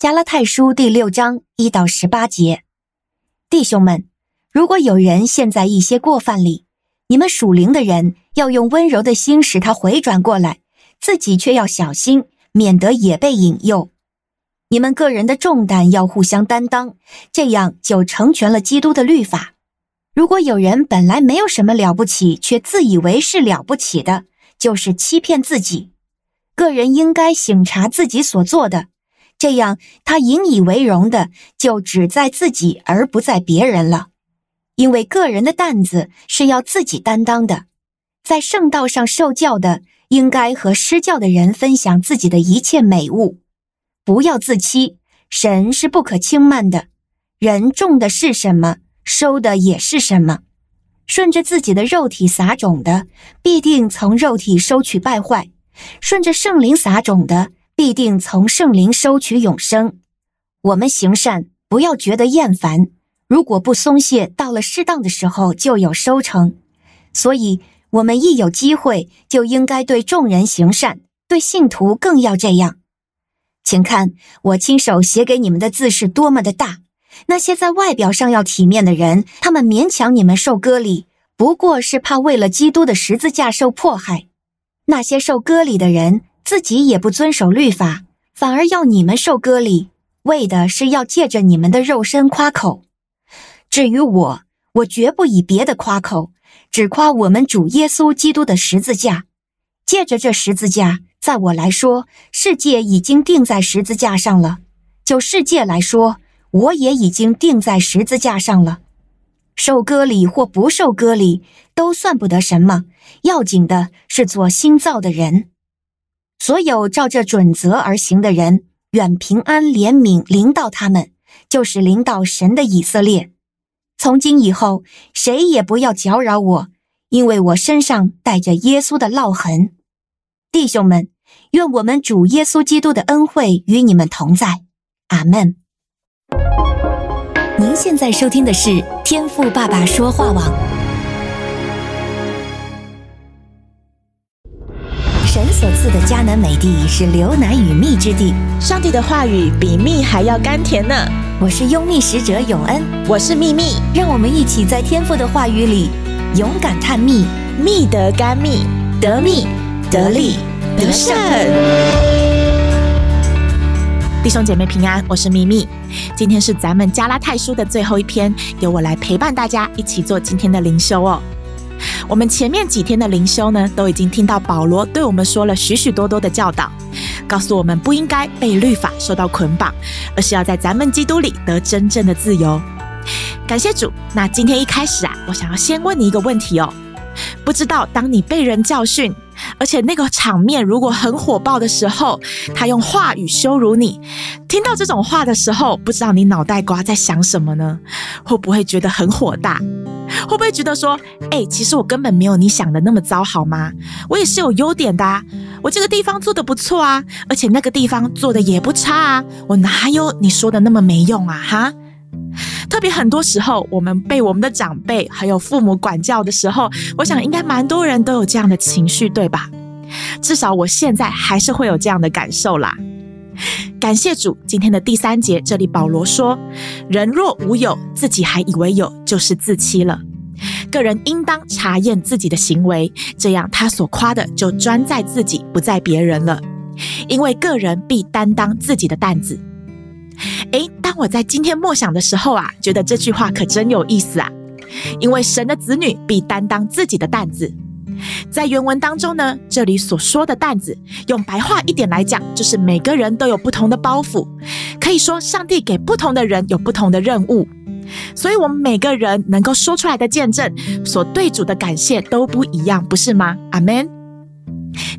加拉太书第六章一到十八节，弟兄们，如果有人陷在一些过犯里，你们属灵的人要用温柔的心使他回转过来，自己却要小心，免得也被引诱。你们个人的重担要互相担当，这样就成全了基督的律法。如果有人本来没有什么了不起，却自以为是了不起的，就是欺骗自己。个人应该省察自己所做的。这样，他引以为荣的就只在自己，而不在别人了。因为个人的担子是要自己担当的。在圣道上受教的，应该和施教的人分享自己的一切美物。不要自欺，神是不可轻慢的。人种的是什么，收的也是什么。顺着自己的肉体撒种的，必定从肉体收取败坏；顺着圣灵撒种的，必定从圣灵收取永生。我们行善，不要觉得厌烦。如果不松懈，到了适当的时候，就有收成。所以，我们一有机会，就应该对众人行善，对信徒更要这样。请看，我亲手写给你们的字是多么的大。那些在外表上要体面的人，他们勉强你们受割礼，不过是怕为了基督的十字架受迫害。那些受割礼的人，自己也不遵守律法，反而要你们受割礼，为的是要借着你们的肉身夸口。至于我，我绝不以别的夸口，只夸我们主耶稣基督的十字架。借着这十字架，在我来说，世界已经钉在十字架上了；就世界来说，我也已经钉在十字架上了。受割礼或不受割礼，都算不得什么，要紧的是做新造的人。所有照这准则而行的人，愿平安怜悯临到他们，就是临到神的以色列。从今以后，谁也不要搅扰我，因为我身上带着耶稣的烙痕。弟兄们，愿我们主耶稣基督的恩惠与你们同在。阿门。您现在收听的是天赋爸爸说话网。赐的迦南美地是流奶与蜜之地，上帝的话语比蜜还要甘甜呢。我是拥蜜使者永恩，我是蜜蜜，让我们一起在天父的话语里勇敢探蜜，蜜得甘蜜，得蜜得利得胜。弟兄姐妹平安，我是蜜蜜。今天是咱们加拉太书的最后一篇，由我来陪伴大家一起做今天的灵修哦。我们前面几天的灵修呢，都已经听到保罗对我们说了许许多多的教导，告诉我们不应该被律法受到捆绑，而是要在咱们基督里得真正的自由。感谢主。那今天一开始啊，我想要先问你一个问题哦，不知道当你被人教训，而且那个场面如果很火爆的时候，他用话语羞辱你，听到这种话的时候，不知道你脑袋瓜在想什么呢？会不会觉得很火大？会不会觉得说，哎，其实我根本没有你想的那么糟，好吗？我也是有优点的啊，我这个地方做的不错啊，而且那个地方做的也不差啊，我哪有你说的那么没用啊？哈，特别很多时候，我们被我们的长辈还有父母管教的时候，我想应该蛮多人都有这样的情绪，对吧？至少我现在还是会有这样的感受啦。感谢主，今天的第三节，这里保罗说：“人若无有，自己还以为有，就是自欺了。个人应当查验自己的行为，这样他所夸的就专在自己，不在别人了。因为个人必担当自己的担子。”诶，当我在今天默想的时候啊，觉得这句话可真有意思啊！因为神的子女必担当自己的担子。在原文当中呢，这里所说的担子，用白话一点来讲，就是每个人都有不同的包袱。可以说，上帝给不同的人有不同的任务，所以我们每个人能够说出来的见证，所对主的感谢都不一样，不是吗？阿门。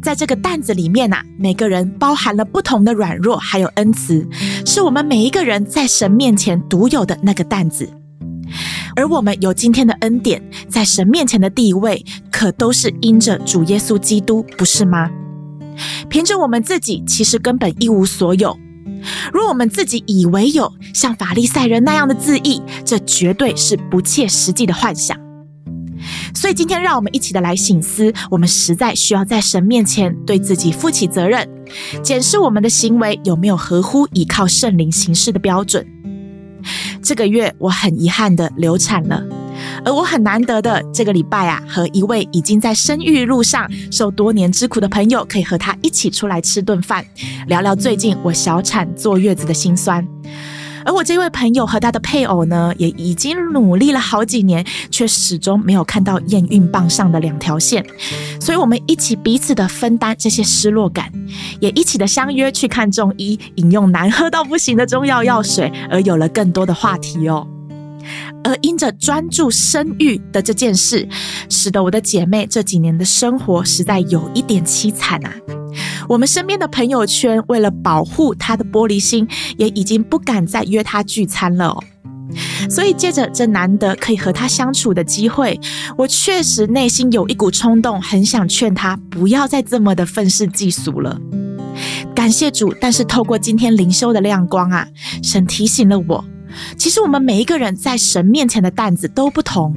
在这个担子里面呐、每个人包含了不同的软弱，还有恩慈，是我们每一个人在神面前独有的那个担子。而我们有今天的恩典，在神面前的地位，可都是因着主耶稣基督，不是吗？凭着我们自己，其实根本一无所有。若我们自己以为有像法利赛人那样的自义，这绝对是不切实际的幻想。所以今天让我们一起的来省思，我们实在需要在神面前对自己负起责任，检视我们的行为有没有合乎依靠圣灵行事的标准。这个月我很遗憾的流产了，而我很难得的这个礼拜啊，和一位已经在生育路上受多年之苦的朋友，可以和他一起出来吃顿饭，聊聊最近我小产坐月子的辛酸。而我这位朋友和他的配偶呢，也已经努力了好几年，却始终没有看到验孕棒上的两条线。所以，我们一起彼此的分担这些失落感，也一起的相约去看中医，饮用难喝到不行的中药药水，而有了更多的话题哦。而因着专注生育的这件事，使得我的姐妹这几年的生活实在有一点凄惨啊。我们身边的朋友圈，为了保护她的玻璃心，也已经不敢再约她聚餐了哦。所以借着这难得可以和她相处的机会，我确实内心有一股冲动，很想劝她不要再这么的愤世嫉俗了。感谢主，但是透过今天灵修的亮光啊，神提醒了我，其实我们每一个人在神面前的担子都不同。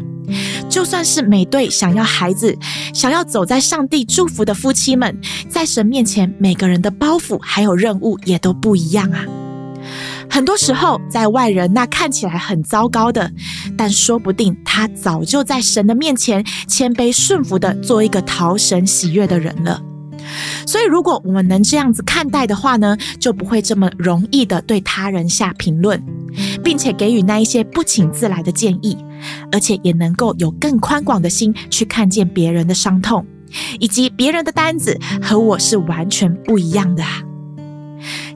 就算是每对想要孩子、想要走在上帝祝福的夫妻们，在神面前，每个人的包袱还有任务也都不一样啊。很多时候，在外人那看起来很糟糕的，但说不定他早就在神的面前谦卑顺服的做一个讨神喜悦的人了。所以，如果我们能这样子看待的话呢，就不会这么容易的对他人下评论，并且给予那一些不请自来的建议，而且也能够有更宽广的心去看见别人的伤痛，以及别人的担子和我是完全不一样的啊。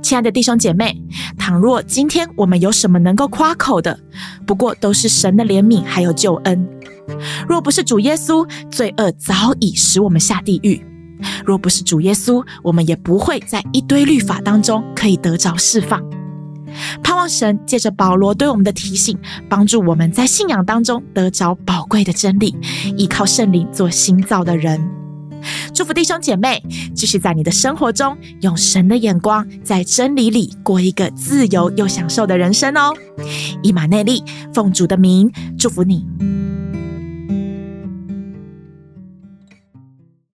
亲爱的弟兄姐妹，倘若今天我们有什么能够夸口的，不过都是神的怜悯还有救恩。若不是主耶稣，罪恶早已使我们下地狱。若不是主耶稣，我们也不会在一堆律法当中可以得着释放。盼望神借着保罗对我们的提醒，帮助我们在信仰当中得着宝贵的真理，依靠圣灵做新造的人。祝福弟兄姐妹，继续在你的生活中用神的眼光，在真理里过一个自由又享受的人生哦。以马内利，奉主的名祝福你。